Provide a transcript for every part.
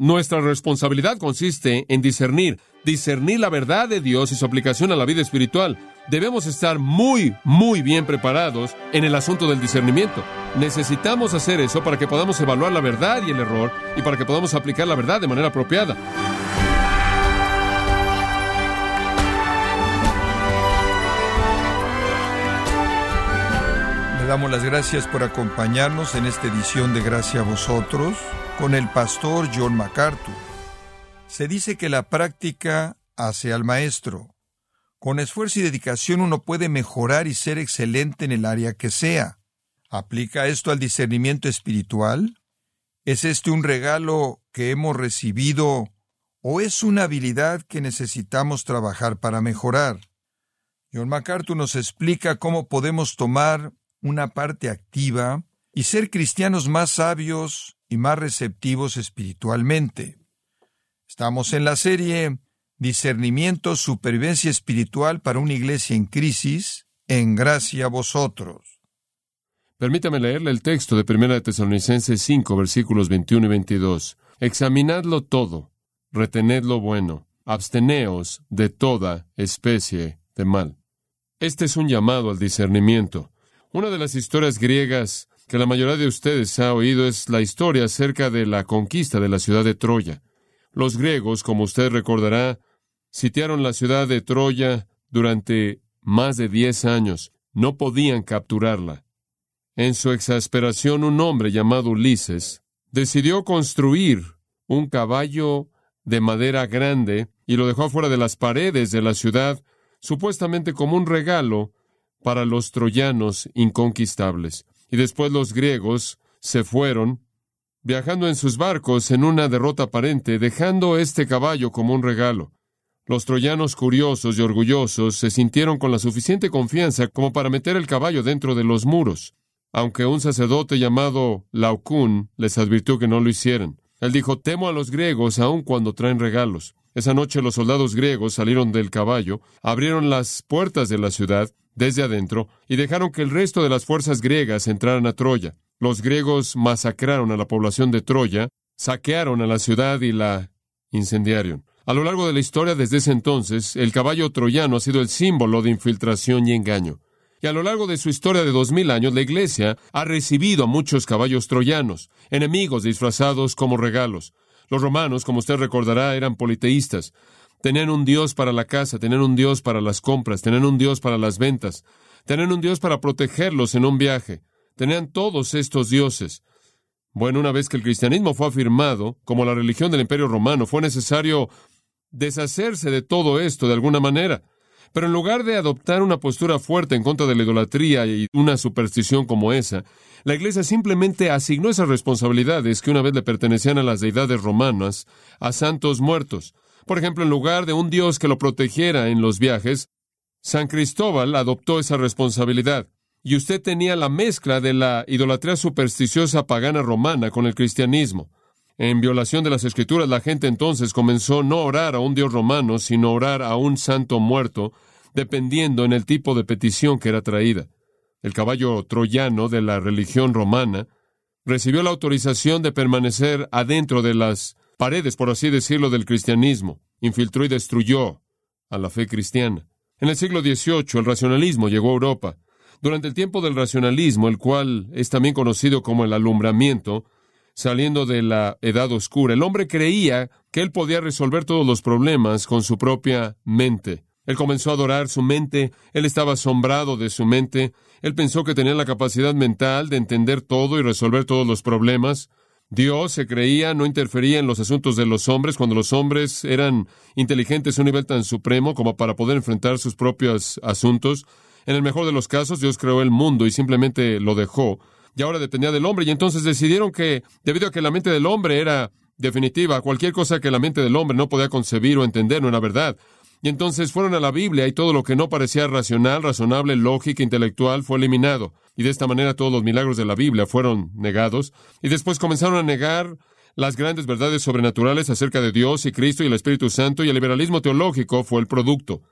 Nuestra responsabilidad consiste en discernir, discernir la verdad de Dios y su aplicación a la vida espiritual. Debemos estar muy, muy bien preparados en el asunto del discernimiento. Necesitamos hacer eso para que podamos evaluar la verdad y el error y para que podamos aplicar la verdad de manera apropiada. Damos las gracias por acompañarnos en esta edición de Gracia a vosotros con el pastor John MacArthur. Se dice que la práctica hace al maestro. Con esfuerzo y dedicación uno puede mejorar y ser excelente en el área que sea. ¿Aplica esto al discernimiento espiritual? ¿Es este un regalo que hemos recibido o es una habilidad que necesitamos trabajar para mejorar? John MacArthur nos explica cómo podemos tomar una parte activa y ser cristianos más sabios y más receptivos espiritualmente. Estamos en la serie Discernimiento, Supervivencia Espiritual para una Iglesia en Crisis, en gracia a vosotros. Permítame leerle el texto de 1 Tesalonicenses 5, versículos 21 y 22. Examinadlo todo, retened lo bueno, absteneos de toda especie de mal. Este es un llamado al discernimiento. Una de las historias griegas que la mayoría de ustedes ha oído es la historia acerca de la conquista de la ciudad de Troya. Los griegos, como usted recordará, sitiaron la ciudad de Troya durante más de diez años. No podían capturarla. En su exasperación, un hombre llamado Ulises decidió construir un caballo de madera grande y lo dejó fuera de las paredes de la ciudad, supuestamente como un regalo para los troyanos inconquistables y después los griegos se fueron, viajando en sus barcos en una derrota aparente, dejando este caballo como un regalo. Los troyanos curiosos y orgullosos se sintieron con la suficiente confianza como para meter el caballo dentro de los muros, aunque un sacerdote llamado Laucún les advirtió que no lo hicieran. Él dijo, temo a los griegos aun cuando traen regalos. Esa noche los soldados griegos salieron del caballo, abrieron las puertas de la ciudad desde adentro y dejaron que el resto de las fuerzas griegas entraran a Troya. Los griegos masacraron a la población de Troya, saquearon a la ciudad y la incendiaron. A lo largo de la historia desde ese entonces, el caballo troyano ha sido el símbolo de infiltración y engaño. Y a lo largo de su historia de dos mil años, la Iglesia ha recibido a muchos caballos troyanos, enemigos disfrazados como regalos. Los romanos, como usted recordará, eran politeístas. Tenían un Dios para la casa, tenían un Dios para las compras, tenían un Dios para las ventas, tenían un Dios para protegerlos en un viaje. Tenían todos estos dioses. Bueno, una vez que el cristianismo fue afirmado como la religión del imperio romano, fue necesario deshacerse de todo esto de alguna manera. Pero en lugar de adoptar una postura fuerte en contra de la idolatría y una superstición como esa, la Iglesia simplemente asignó esas responsabilidades que una vez le pertenecían a las deidades romanas a santos muertos. Por ejemplo, en lugar de un Dios que lo protegiera en los viajes, San Cristóbal adoptó esa responsabilidad. Y usted tenía la mezcla de la idolatría supersticiosa pagana romana con el cristianismo. En violación de las escrituras, la gente entonces comenzó no a orar a un Dios romano, sino a orar a un santo muerto, dependiendo en el tipo de petición que era traída. El caballo troyano de la religión romana recibió la autorización de permanecer adentro de las paredes, por así decirlo, del cristianismo, infiltró y destruyó a la fe cristiana. En el siglo XVIII el racionalismo llegó a Europa. Durante el tiempo del racionalismo, el cual es también conocido como el alumbramiento, saliendo de la edad oscura, el hombre creía que él podía resolver todos los problemas con su propia mente. Él comenzó a adorar su mente, él estaba asombrado de su mente, él pensó que tenía la capacidad mental de entender todo y resolver todos los problemas. Dios se creía, no interfería en los asuntos de los hombres cuando los hombres eran inteligentes a un nivel tan supremo como para poder enfrentar sus propios asuntos. En el mejor de los casos, Dios creó el mundo y simplemente lo dejó. Y ahora dependía del hombre. Y entonces decidieron que, debido a que la mente del hombre era definitiva, cualquier cosa que la mente del hombre no podía concebir o entender no era verdad. Y entonces fueron a la Biblia y todo lo que no parecía racional, razonable, lógica, intelectual fue eliminado. Y de esta manera todos los milagros de la Biblia fueron negados. Y después comenzaron a negar las grandes verdades sobrenaturales acerca de Dios y Cristo y el Espíritu Santo y el liberalismo teológico fue el producto.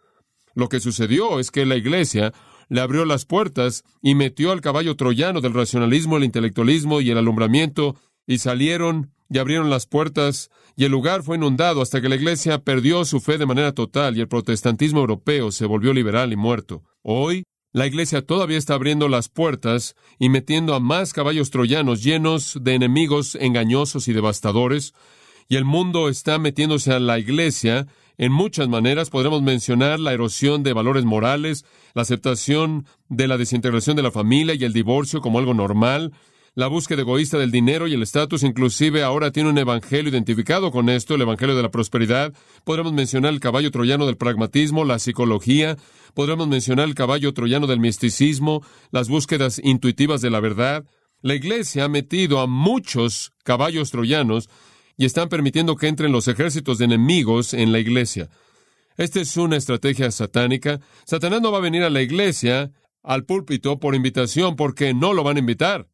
Lo que sucedió es que la Iglesia le abrió las puertas y metió al caballo troyano del racionalismo, el intelectualismo y el alumbramiento y salieron y abrieron las puertas y el lugar fue inundado hasta que la Iglesia perdió su fe de manera total y el protestantismo europeo se volvió liberal y muerto. Hoy, la Iglesia todavía está abriendo las puertas y metiendo a más caballos troyanos llenos de enemigos engañosos y devastadores, y el mundo está metiéndose a la Iglesia en muchas maneras. Podremos mencionar la erosión de valores morales, la aceptación de la desintegración de la familia y el divorcio como algo normal, la búsqueda egoísta del dinero y el estatus, inclusive ahora tiene un evangelio identificado con esto, el evangelio de la prosperidad. Podremos mencionar el caballo troyano del pragmatismo, la psicología. Podremos mencionar el caballo troyano del misticismo, las búsquedas intuitivas de la verdad. La iglesia ha metido a muchos caballos troyanos y están permitiendo que entren los ejércitos de enemigos en la iglesia. Esta es una estrategia satánica. Satanás no va a venir a la iglesia, al púlpito, por invitación, porque no lo van a invitar.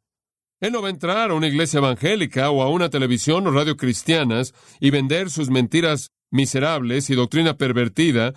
Él no va a entrar a una iglesia evangélica o a una televisión o radio cristianas y vender sus mentiras miserables y doctrina pervertida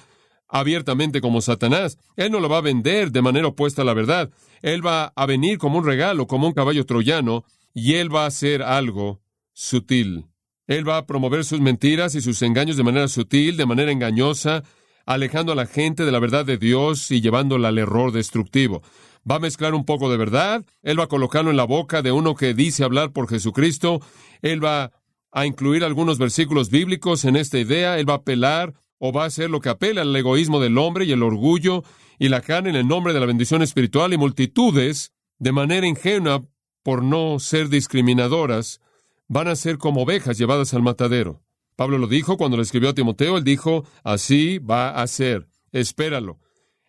abiertamente como Satanás. Él no lo va a vender de manera opuesta a la verdad. Él va a venir como un regalo, como un caballo troyano, y él va a hacer algo sutil. Él va a promover sus mentiras y sus engaños de manera sutil, de manera engañosa, alejando a la gente de la verdad de Dios y llevándola al error destructivo va a mezclar un poco de verdad, Él va a colocarlo en la boca de uno que dice hablar por Jesucristo, Él va a incluir algunos versículos bíblicos en esta idea, Él va a apelar o va a hacer lo que apela al egoísmo del hombre y el orgullo y la carne en el nombre de la bendición espiritual y multitudes, de manera ingenua, por no ser discriminadoras, van a ser como ovejas llevadas al matadero. Pablo lo dijo cuando le escribió a Timoteo, él dijo, así va a ser, espéralo.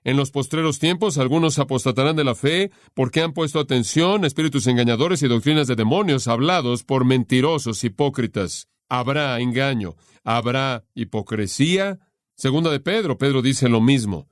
En los postreros tiempos algunos apostatarán de la fe porque han puesto atención a espíritus engañadores y doctrinas de demonios hablados por mentirosos hipócritas. Habrá engaño, habrá hipocresía. Segunda de Pedro, Pedro dice lo mismo.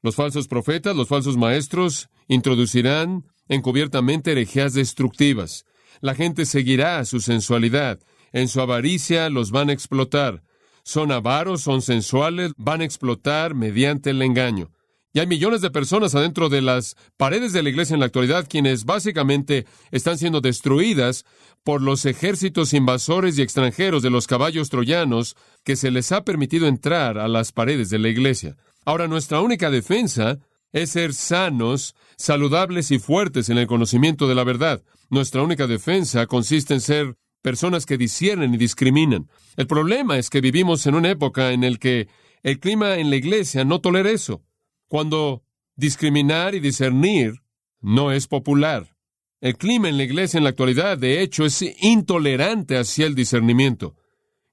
Los falsos profetas, los falsos maestros, introducirán encubiertamente herejías destructivas. La gente seguirá su sensualidad. En su avaricia los van a explotar. Son avaros, son sensuales, van a explotar mediante el engaño. Y hay millones de personas adentro de las paredes de la iglesia en la actualidad quienes básicamente están siendo destruidas por los ejércitos invasores y extranjeros de los caballos troyanos que se les ha permitido entrar a las paredes de la iglesia. Ahora, nuestra única defensa es ser sanos, saludables y fuertes en el conocimiento de la verdad. Nuestra única defensa consiste en ser personas que disciernen y discriminan. El problema es que vivimos en una época en la que el clima en la iglesia no tolera eso cuando discriminar y discernir no es popular. El clima en la iglesia en la actualidad, de hecho, es intolerante hacia el discernimiento.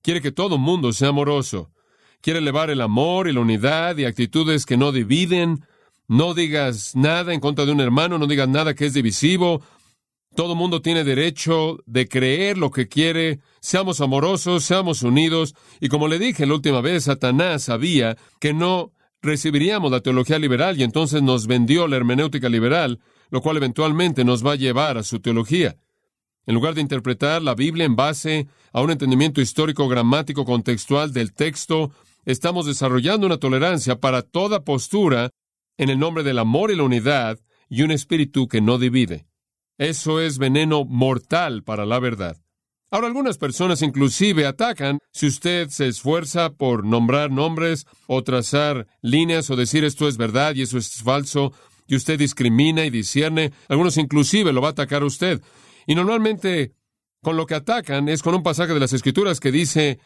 Quiere que todo mundo sea amoroso. Quiere elevar el amor y la unidad y actitudes que no dividen. No digas nada en contra de un hermano, no digas nada que es divisivo. Todo mundo tiene derecho de creer lo que quiere. Seamos amorosos, seamos unidos. Y como le dije la última vez, Satanás sabía que no recibiríamos la teología liberal y entonces nos vendió la hermenéutica liberal, lo cual eventualmente nos va a llevar a su teología. En lugar de interpretar la Biblia en base a un entendimiento histórico, gramático, contextual del texto, estamos desarrollando una tolerancia para toda postura en el nombre del amor y la unidad y un espíritu que no divide. Eso es veneno mortal para la verdad. Ahora algunas personas inclusive atacan si usted se esfuerza por nombrar nombres o trazar líneas o decir esto es verdad y eso es falso y usted discrimina y discierne. Algunos inclusive lo va a atacar a usted. Y normalmente con lo que atacan es con un pasaje de las Escrituras que dice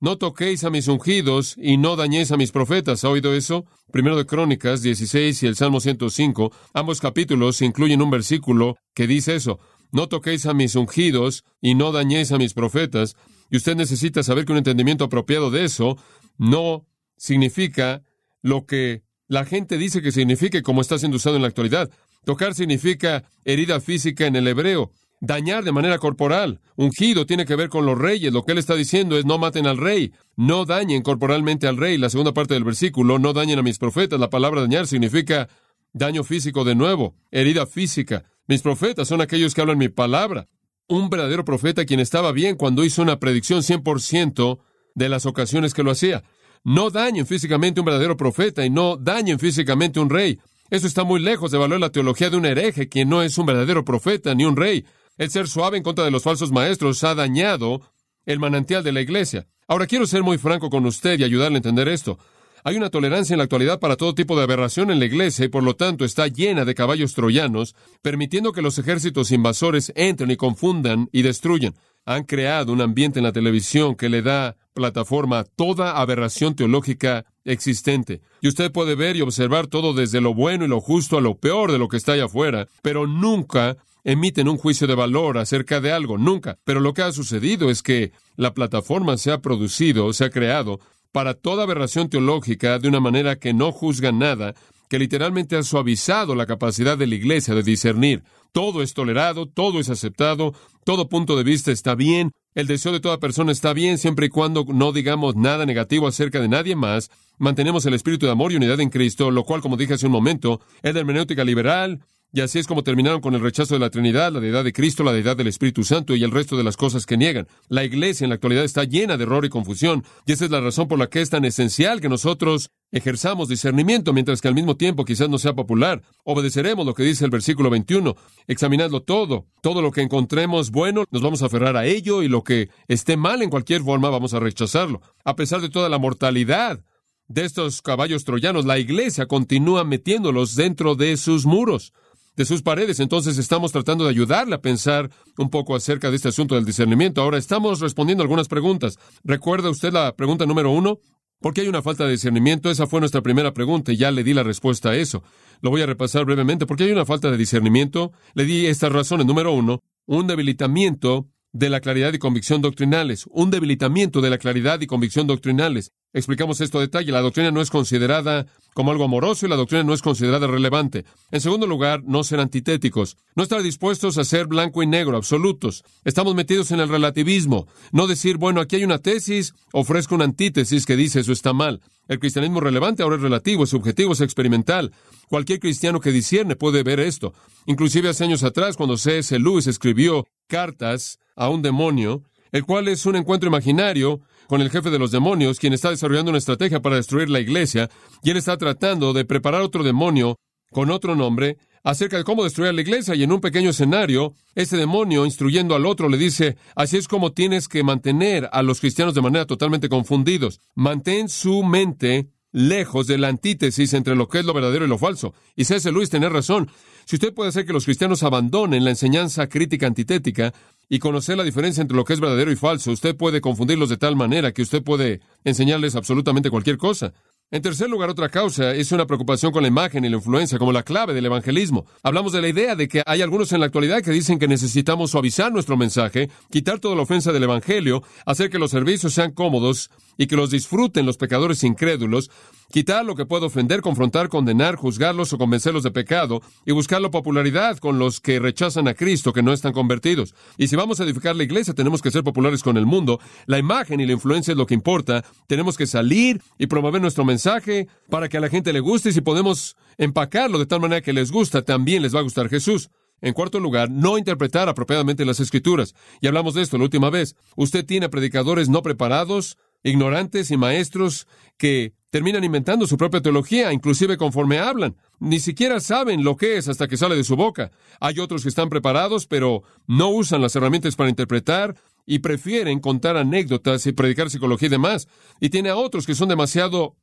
no toquéis a mis ungidos y no dañéis a mis profetas. ¿Ha oído eso? Primero de Crónicas 16 y el Salmo 105. Ambos capítulos incluyen un versículo que dice eso no toquéis a mis ungidos y no dañéis a mis profetas. Y usted necesita saber que un entendimiento apropiado de eso no significa lo que la gente dice que signifique como está siendo usado en la actualidad. Tocar significa herida física en el hebreo. Dañar de manera corporal. Ungido tiene que ver con los reyes. Lo que él está diciendo es no maten al rey. No dañen corporalmente al rey. La segunda parte del versículo, no dañen a mis profetas. La palabra dañar significa daño físico de nuevo, herida física. Mis profetas son aquellos que hablan mi palabra. Un verdadero profeta quien estaba bien cuando hizo una predicción 100% de las ocasiones que lo hacía. No dañen físicamente un verdadero profeta y no dañen físicamente un rey. Eso está muy lejos de valorar la teología de un hereje quien no es un verdadero profeta ni un rey. El ser suave en contra de los falsos maestros ha dañado el manantial de la iglesia. Ahora quiero ser muy franco con usted y ayudarle a entender esto. Hay una tolerancia en la actualidad para todo tipo de aberración en la iglesia y por lo tanto está llena de caballos troyanos, permitiendo que los ejércitos invasores entren y confundan y destruyan. Han creado un ambiente en la televisión que le da plataforma a toda aberración teológica existente. Y usted puede ver y observar todo desde lo bueno y lo justo a lo peor de lo que está allá afuera, pero nunca emiten un juicio de valor acerca de algo, nunca. Pero lo que ha sucedido es que la plataforma se ha producido, se ha creado para toda aberración teológica de una manera que no juzga nada, que literalmente ha suavizado la capacidad de la iglesia de discernir. Todo es tolerado, todo es aceptado, todo punto de vista está bien, el deseo de toda persona está bien siempre y cuando no digamos nada negativo acerca de nadie más, mantenemos el espíritu de amor y unidad en Cristo, lo cual, como dije hace un momento, es la hermenéutica liberal, y así es como terminaron con el rechazo de la Trinidad, la deidad de Cristo, la deidad del Espíritu Santo y el resto de las cosas que niegan. La iglesia en la actualidad está llena de error y confusión, y esa es la razón por la que es tan esencial que nosotros ejerzamos discernimiento, mientras que al mismo tiempo quizás no sea popular. Obedeceremos lo que dice el versículo 21. Examinadlo todo. Todo lo que encontremos bueno, nos vamos a aferrar a ello, y lo que esté mal en cualquier forma, vamos a rechazarlo. A pesar de toda la mortalidad de estos caballos troyanos, la iglesia continúa metiéndolos dentro de sus muros de sus paredes. Entonces estamos tratando de ayudarle a pensar un poco acerca de este asunto del discernimiento. Ahora estamos respondiendo algunas preguntas. ¿Recuerda usted la pregunta número uno? ¿Por qué hay una falta de discernimiento? Esa fue nuestra primera pregunta y ya le di la respuesta a eso. Lo voy a repasar brevemente. ¿Por qué hay una falta de discernimiento? Le di estas razones. Número uno, un debilitamiento de la claridad y convicción doctrinales, un debilitamiento de la claridad y convicción doctrinales. Explicamos esto a detalle. La doctrina no es considerada como algo amoroso y la doctrina no es considerada relevante. En segundo lugar, no ser antitéticos. No estar dispuestos a ser blanco y negro, absolutos. Estamos metidos en el relativismo. No decir, bueno, aquí hay una tesis, ofrezco una antítesis que dice eso está mal. El cristianismo relevante ahora es relativo, es subjetivo, es experimental. Cualquier cristiano que discierne puede ver esto. Inclusive hace años atrás, cuando C.S. Lewis escribió cartas a un demonio, el cual es un encuentro imaginario con el jefe de los demonios, quien está desarrollando una estrategia para destruir la iglesia, y él está tratando de preparar otro demonio con otro nombre acerca de cómo destruir la iglesia, y en un pequeño escenario, este demonio, instruyendo al otro, le dice, así es como tienes que mantener a los cristianos de manera totalmente confundidos. Mantén su mente lejos de la antítesis entre lo que es lo verdadero y lo falso. Y C.S. Luis tiene razón. Si usted puede hacer que los cristianos abandonen la enseñanza crítica antitética, y conocer la diferencia entre lo que es verdadero y falso. Usted puede confundirlos de tal manera que usted puede enseñarles absolutamente cualquier cosa. En tercer lugar, otra causa es una preocupación con la imagen y la influencia como la clave del evangelismo. Hablamos de la idea de que hay algunos en la actualidad que dicen que necesitamos suavizar nuestro mensaje, quitar toda la ofensa del evangelio, hacer que los servicios sean cómodos y que los disfruten los pecadores incrédulos, quitar lo que puede ofender, confrontar, condenar, juzgarlos o convencerlos de pecado y buscar la popularidad con los que rechazan a Cristo, que no están convertidos. Y si vamos a edificar la iglesia, tenemos que ser populares con el mundo. La imagen y la influencia es lo que importa. Tenemos que salir y promover nuestro mensaje para que a la gente le guste y si podemos empacarlo de tal manera que les gusta, también les va a gustar Jesús. En cuarto lugar, no interpretar apropiadamente las escrituras. Y hablamos de esto la última vez. Usted tiene predicadores no preparados, ignorantes y maestros que terminan inventando su propia teología, inclusive conforme hablan. Ni siquiera saben lo que es hasta que sale de su boca. Hay otros que están preparados, pero no usan las herramientas para interpretar y prefieren contar anécdotas y predicar psicología y demás. Y tiene a otros que son demasiado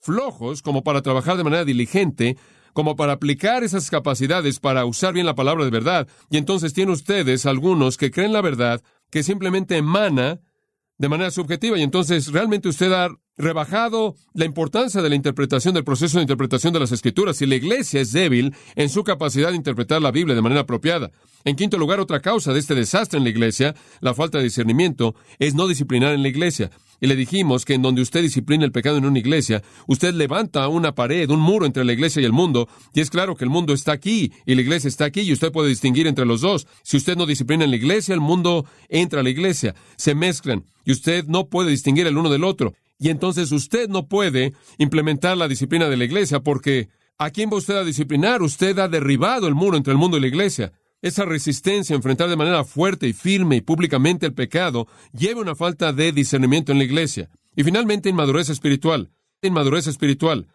flojos como para trabajar de manera diligente, como para aplicar esas capacidades para usar bien la palabra de verdad. Y entonces tiene ustedes algunos que creen la verdad que simplemente emana de manera subjetiva. Y entonces realmente usted ha rebajado la importancia de la interpretación del proceso de interpretación de las escrituras y la iglesia es débil en su capacidad de interpretar la Biblia de manera apropiada. En quinto lugar, otra causa de este desastre en la iglesia, la falta de discernimiento, es no disciplinar en la iglesia. Y le dijimos que en donde usted disciplina el pecado en una iglesia, usted levanta una pared, un muro entre la iglesia y el mundo, y es claro que el mundo está aquí y la iglesia está aquí y usted puede distinguir entre los dos. Si usted no disciplina en la iglesia, el mundo entra a la iglesia, se mezclan y usted no puede distinguir el uno del otro. Y entonces usted no puede implementar la disciplina de la iglesia porque ¿a quién va usted a disciplinar? Usted ha derribado el muro entre el mundo y la iglesia. Esa resistencia a enfrentar de manera fuerte y firme y públicamente el pecado lleva una falta de discernimiento en la iglesia. Y finalmente, inmadurez espiritual. Inmadurez espiritual.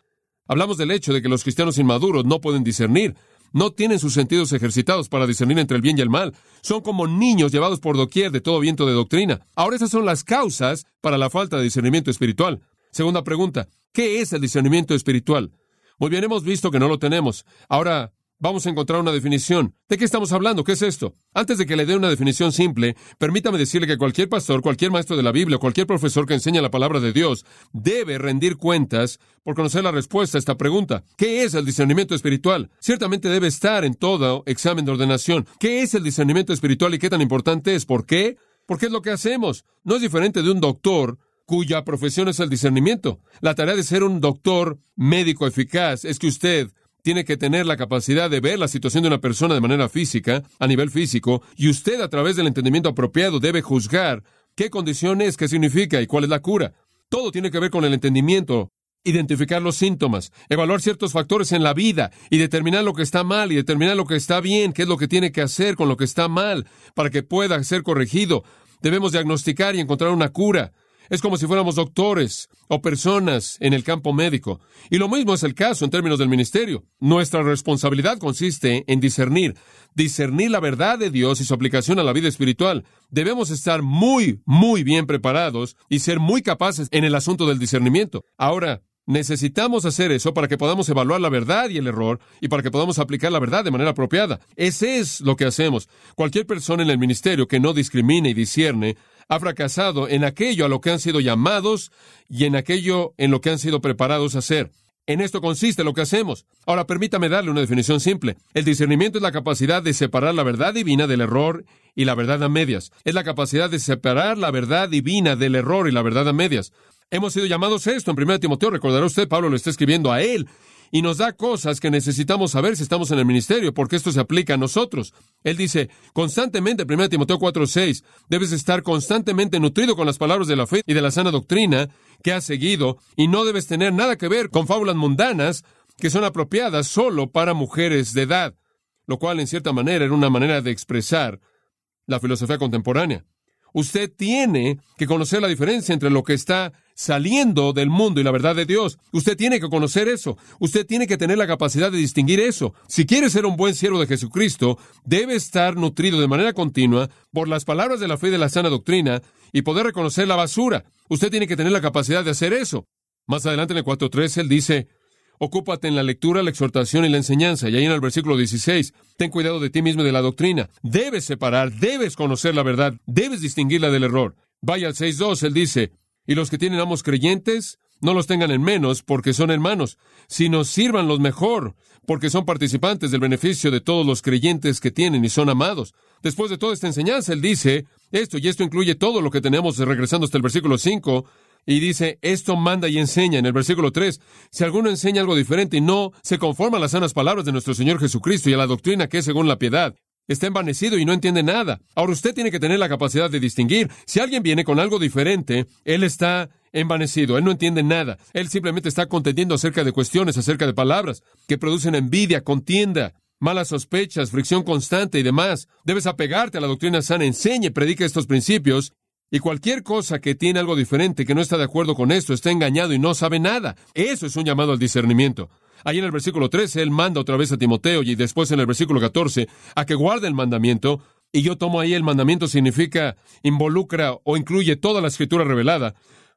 Hablamos del hecho de que los cristianos inmaduros no pueden discernir. No tienen sus sentidos ejercitados para discernir entre el bien y el mal. Son como niños llevados por doquier de todo viento de doctrina. Ahora esas son las causas para la falta de discernimiento espiritual. Segunda pregunta, ¿qué es el discernimiento espiritual? Muy bien, hemos visto que no lo tenemos. Ahora vamos a encontrar una definición. ¿De qué estamos hablando? ¿Qué es esto? Antes de que le dé una definición simple, permítame decirle que cualquier pastor, cualquier maestro de la Biblia, cualquier profesor que enseña la palabra de Dios, debe rendir cuentas por conocer la respuesta a esta pregunta. ¿Qué es el discernimiento espiritual? Ciertamente debe estar en todo examen de ordenación. ¿Qué es el discernimiento espiritual y qué tan importante es? ¿Por qué? Porque es lo que hacemos. No es diferente de un doctor cuya profesión es el discernimiento. La tarea de ser un doctor médico eficaz es que usted tiene que tener la capacidad de ver la situación de una persona de manera física, a nivel físico, y usted a través del entendimiento apropiado debe juzgar qué condición es, qué significa y cuál es la cura. Todo tiene que ver con el entendimiento, identificar los síntomas, evaluar ciertos factores en la vida y determinar lo que está mal y determinar lo que está bien, qué es lo que tiene que hacer con lo que está mal para que pueda ser corregido. Debemos diagnosticar y encontrar una cura. Es como si fuéramos doctores o personas en el campo médico. Y lo mismo es el caso en términos del ministerio. Nuestra responsabilidad consiste en discernir, discernir la verdad de Dios y su aplicación a la vida espiritual. Debemos estar muy, muy bien preparados y ser muy capaces en el asunto del discernimiento. Ahora, Necesitamos hacer eso para que podamos evaluar la verdad y el error y para que podamos aplicar la verdad de manera apropiada. Ese es lo que hacemos. Cualquier persona en el ministerio que no discrimine y discierne ha fracasado en aquello a lo que han sido llamados y en aquello en lo que han sido preparados a hacer. En esto consiste lo que hacemos. Ahora permítame darle una definición simple. El discernimiento es la capacidad de separar la verdad divina del error y la verdad a medias. Es la capacidad de separar la verdad divina del error y la verdad a medias. Hemos sido llamados a esto en 1 Timoteo. Recordará usted, Pablo lo está escribiendo a él y nos da cosas que necesitamos saber si estamos en el ministerio, porque esto se aplica a nosotros. Él dice, constantemente, 1 Timoteo 4:6, debes estar constantemente nutrido con las palabras de la fe y de la sana doctrina que has seguido, y no debes tener nada que ver con fábulas mundanas que son apropiadas solo para mujeres de edad, lo cual en cierta manera era una manera de expresar la filosofía contemporánea. Usted tiene que conocer la diferencia entre lo que está saliendo del mundo y la verdad de Dios. Usted tiene que conocer eso. Usted tiene que tener la capacidad de distinguir eso. Si quiere ser un buen siervo de Jesucristo, debe estar nutrido de manera continua por las palabras de la fe y de la sana doctrina y poder reconocer la basura. Usted tiene que tener la capacidad de hacer eso. Más adelante en el 4.3 él dice, Ocúpate en la lectura, la exhortación y la enseñanza. Y ahí en el versículo 16, ten cuidado de ti mismo y de la doctrina. Debes separar, debes conocer la verdad, debes distinguirla del error. Vaya al 6.2, él dice, y los que tienen amos creyentes, no los tengan en menos porque son hermanos, sino sirvan los mejor, porque son participantes del beneficio de todos los creyentes que tienen y son amados. Después de toda esta enseñanza, él dice esto, y esto incluye todo lo que tenemos regresando hasta el versículo 5, y dice, esto manda y enseña en el versículo 3. Si alguno enseña algo diferente y no se conforma a las sanas palabras de nuestro Señor Jesucristo y a la doctrina que es según la piedad, está envanecido y no entiende nada. Ahora usted tiene que tener la capacidad de distinguir. Si alguien viene con algo diferente, él está envanecido, él no entiende nada. Él simplemente está contendiendo acerca de cuestiones, acerca de palabras que producen envidia, contienda, malas sospechas, fricción constante y demás. Debes apegarte a la doctrina sana, enseñe, predica estos principios y cualquier cosa que tiene algo diferente, que no está de acuerdo con esto, está engañado y no sabe nada. Eso es un llamado al discernimiento. Ahí en el versículo 13, él manda otra vez a Timoteo y después en el versículo 14 a que guarde el mandamiento. Y yo tomo ahí el mandamiento significa involucra o incluye toda la escritura revelada.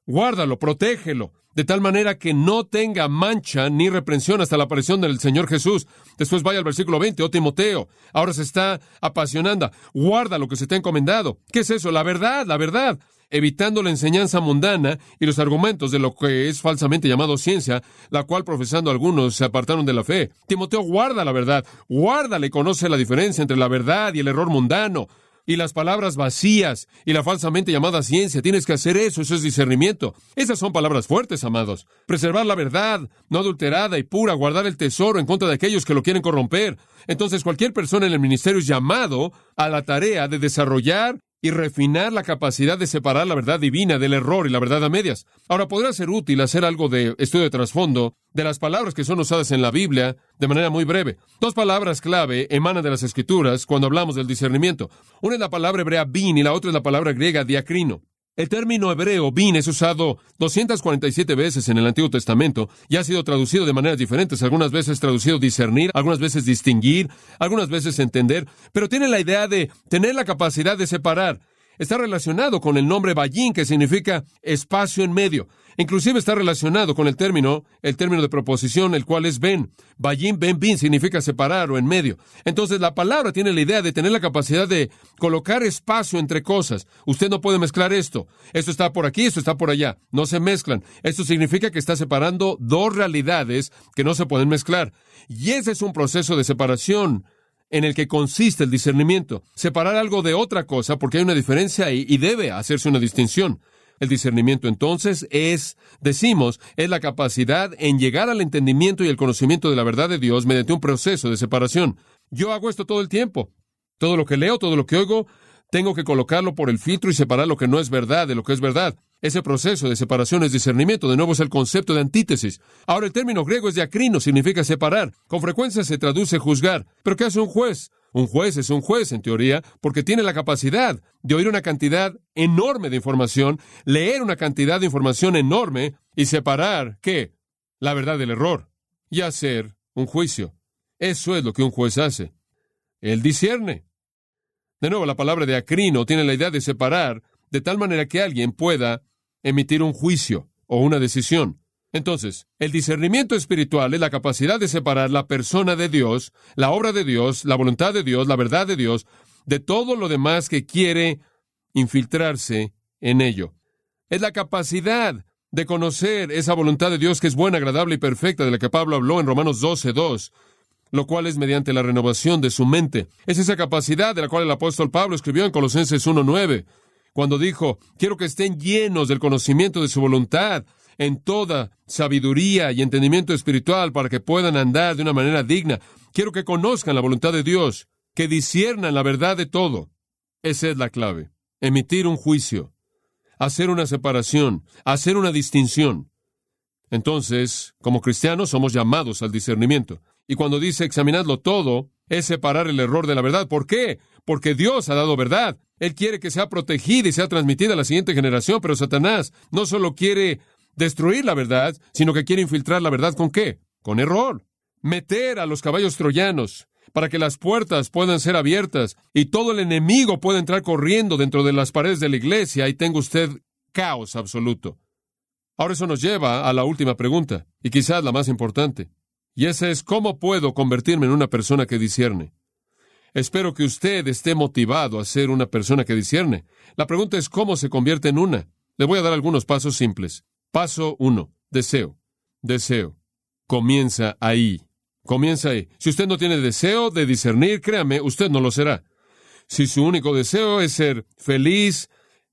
Guárdalo, protégelo, de tal manera que no tenga mancha ni reprensión hasta la aparición del Señor Jesús. Después vaya al versículo 20, oh Timoteo, ahora se está apasionando, guarda lo que se te ha encomendado. ¿Qué es eso? La verdad, la verdad evitando la enseñanza mundana y los argumentos de lo que es falsamente llamado ciencia, la cual profesando algunos se apartaron de la fe. Timoteo guarda la verdad, guárdala y conoce la diferencia entre la verdad y el error mundano y las palabras vacías y la falsamente llamada ciencia. Tienes que hacer eso, eso es discernimiento. Esas son palabras fuertes, amados. Preservar la verdad, no adulterada y pura, guardar el tesoro en contra de aquellos que lo quieren corromper. Entonces cualquier persona en el ministerio es llamado a la tarea de desarrollar y refinar la capacidad de separar la verdad divina del error y la verdad a medias. Ahora, podrá ser útil hacer algo de estudio de trasfondo de las palabras que son usadas en la Biblia de manera muy breve. Dos palabras clave emanan de las Escrituras cuando hablamos del discernimiento. Una es la palabra hebrea bin y la otra es la palabra griega diacrino. El término hebreo bin es usado 247 veces en el Antiguo Testamento y ha sido traducido de maneras diferentes. Algunas veces traducido discernir, algunas veces distinguir, algunas veces entender, pero tiene la idea de tener la capacidad de separar. Está relacionado con el nombre Bayin, que significa espacio en medio. Inclusive está relacionado con el término, el término de proposición, el cual es ben. Bayin, ben, bin significa separar o en medio. Entonces la palabra tiene la idea de tener la capacidad de colocar espacio entre cosas. Usted no puede mezclar esto. Esto está por aquí, esto está por allá. No se mezclan. Esto significa que está separando dos realidades que no se pueden mezclar. Y ese es un proceso de separación en el que consiste el discernimiento. Separar algo de otra cosa porque hay una diferencia ahí y debe hacerse una distinción. El discernimiento entonces es, decimos, es la capacidad en llegar al entendimiento y el conocimiento de la verdad de Dios mediante un proceso de separación. Yo hago esto todo el tiempo. Todo lo que leo, todo lo que oigo, tengo que colocarlo por el filtro y separar lo que no es verdad de lo que es verdad. Ese proceso de separación es discernimiento. De nuevo es el concepto de antítesis. Ahora el término griego es diacrino, significa separar. Con frecuencia se traduce juzgar. ¿Pero qué hace un juez? Un juez es un juez, en teoría, porque tiene la capacidad de oír una cantidad enorme de información, leer una cantidad de información enorme y separar, ¿qué? La verdad del error y hacer un juicio. Eso es lo que un juez hace. Él discierne. De nuevo, la palabra de acrino tiene la idea de separar de tal manera que alguien pueda emitir un juicio o una decisión. Entonces, el discernimiento espiritual es la capacidad de separar la persona de Dios, la obra de Dios, la voluntad de Dios, la verdad de Dios, de todo lo demás que quiere infiltrarse en ello. Es la capacidad de conocer esa voluntad de Dios que es buena, agradable y perfecta, de la que Pablo habló en Romanos 12, 2, lo cual es mediante la renovación de su mente. Es esa capacidad de la cual el apóstol Pablo escribió en Colosenses 1.9, cuando dijo, quiero que estén llenos del conocimiento de su voluntad, en toda sabiduría y entendimiento espiritual para que puedan andar de una manera digna. Quiero que conozcan la voluntad de Dios, que disiernan la verdad de todo. Esa es la clave. Emitir un juicio, hacer una separación, hacer una distinción. Entonces, como cristianos somos llamados al discernimiento. Y cuando dice examinadlo todo, es separar el error de la verdad. ¿Por qué? Porque Dios ha dado verdad. Él quiere que sea protegida y sea transmitida a la siguiente generación, pero Satanás no solo quiere destruir la verdad, sino que quiere infiltrar la verdad con qué? Con error. Meter a los caballos troyanos para que las puertas puedan ser abiertas y todo el enemigo pueda entrar corriendo dentro de las paredes de la iglesia y tenga usted caos absoluto. Ahora eso nos lleva a la última pregunta, y quizás la más importante, y esa es ¿cómo puedo convertirme en una persona que discierne? Espero que usted esté motivado a ser una persona que discierne. La pregunta es ¿cómo se convierte en una? Le voy a dar algunos pasos simples. Paso uno, deseo. Deseo. Comienza ahí. Comienza ahí. Si usted no tiene deseo de discernir, créame, usted no lo será. Si su único deseo es ser feliz,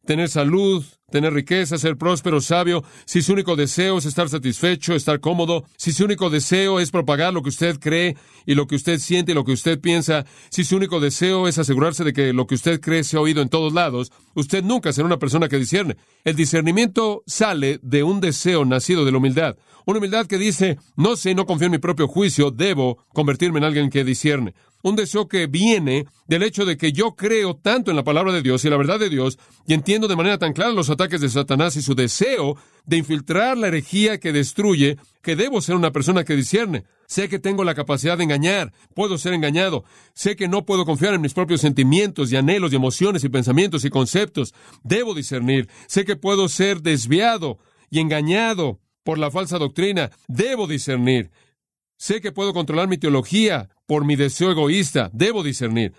tener salud, tener riqueza, ser próspero, sabio, si su único deseo es estar satisfecho, estar cómodo, si su único deseo es propagar lo que usted cree y lo que usted siente y lo que usted piensa, si su único deseo es asegurarse de que lo que usted cree se ha oído en todos lados, usted nunca será una persona que discierne. El discernimiento sale de un deseo nacido de la humildad. Una humildad que dice, no sé, no confío en mi propio juicio, debo convertirme en alguien que discierne un deseo que viene del hecho de que yo creo tanto en la palabra de Dios y la verdad de Dios y entiendo de manera tan clara los ataques de Satanás y su deseo de infiltrar la herejía que destruye, que debo ser una persona que discierne. Sé que tengo la capacidad de engañar, puedo ser engañado, sé que no puedo confiar en mis propios sentimientos y anhelos y emociones y pensamientos y conceptos, debo discernir, sé que puedo ser desviado y engañado por la falsa doctrina, debo discernir, Sé que puedo controlar mi teología por mi deseo egoísta. Debo discernir.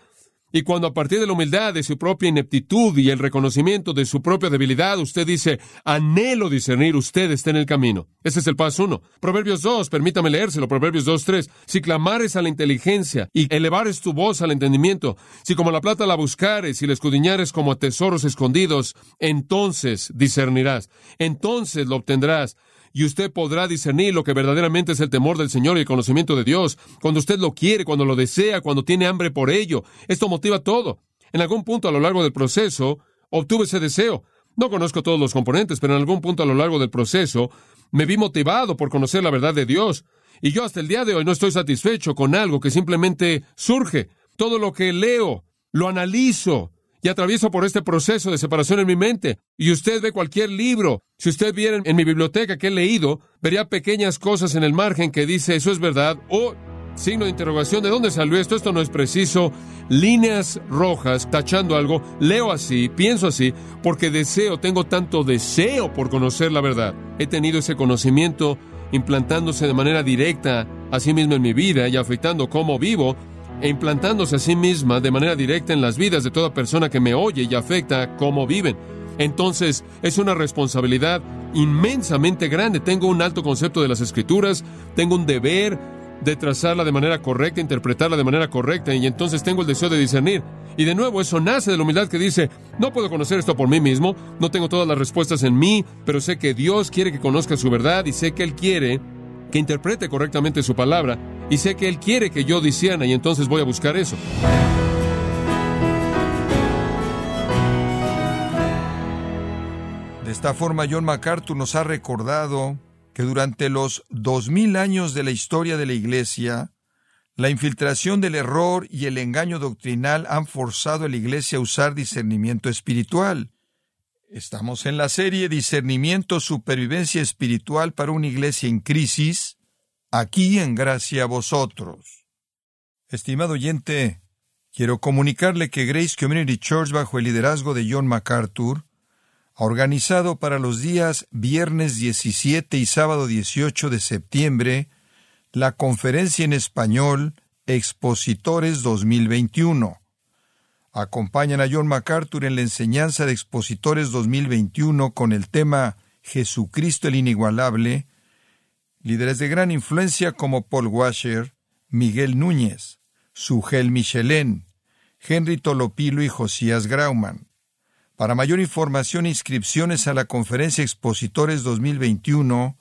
Y cuando a partir de la humildad de su propia ineptitud y el reconocimiento de su propia debilidad, usted dice, anhelo discernir, usted está en el camino. Ese es el paso uno. Proverbios 2, permítame leérselo, Proverbios 2, 3. Si clamares a la inteligencia y elevares tu voz al entendimiento, si como la plata la buscares y la escudriñares como a tesoros escondidos, entonces discernirás, entonces lo obtendrás y usted podrá discernir lo que verdaderamente es el temor del Señor y el conocimiento de Dios, cuando usted lo quiere, cuando lo desea, cuando tiene hambre por ello. Esto todo. En algún punto a lo largo del proceso, obtuve ese deseo. No conozco todos los componentes, pero en algún punto a lo largo del proceso me vi motivado por conocer la verdad de Dios. Y yo hasta el día de hoy no estoy satisfecho con algo que simplemente surge. Todo lo que leo, lo analizo, y atravieso por este proceso de separación en mi mente. Y usted ve cualquier libro. Si usted viera en mi biblioteca que he leído, vería pequeñas cosas en el margen que dice eso es verdad o signo de interrogación, ¿de dónde salió esto? Esto no es preciso. Líneas rojas, tachando algo. Leo así, pienso así, porque deseo, tengo tanto deseo por conocer la verdad. He tenido ese conocimiento implantándose de manera directa a sí mismo en mi vida y afectando cómo vivo e implantándose a sí misma de manera directa en las vidas de toda persona que me oye y afecta cómo viven. Entonces es una responsabilidad inmensamente grande. Tengo un alto concepto de las escrituras, tengo un deber de trazarla de manera correcta, interpretarla de manera correcta, y entonces tengo el deseo de discernir. Y de nuevo, eso nace de la humildad que dice, no puedo conocer esto por mí mismo, no tengo todas las respuestas en mí, pero sé que Dios quiere que conozca su verdad y sé que Él quiere que interprete correctamente su palabra, y sé que Él quiere que yo discierna, y entonces voy a buscar eso. De esta forma, John MacArthur nos ha recordado que durante los dos mil años de la historia de la Iglesia, la infiltración del error y el engaño doctrinal han forzado a la Iglesia a usar discernimiento espiritual. Estamos en la serie Discernimiento, Supervivencia Espiritual para una Iglesia en Crisis, aquí en Gracia a vosotros. Estimado oyente, quiero comunicarle que Grace Community Church, bajo el liderazgo de John MacArthur, organizado para los días viernes 17 y sábado 18 de septiembre la conferencia en español Expositores 2021. Acompañan a John MacArthur en la enseñanza de Expositores 2021 con el tema Jesucristo el Inigualable, líderes de gran influencia como Paul Washer, Miguel Núñez, Sugel Michelén, Henry Tolopilo y Josías Grauman. Para mayor información e inscripciones a la Conferencia Expositores 2021,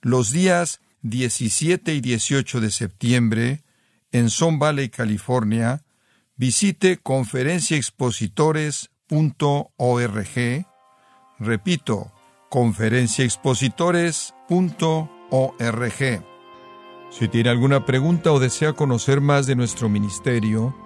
los días 17 y 18 de septiembre, en Son Valley, California, visite conferenciaexpositores.org. Repito, conferenciaexpositores.org. Si tiene alguna pregunta o desea conocer más de nuestro ministerio,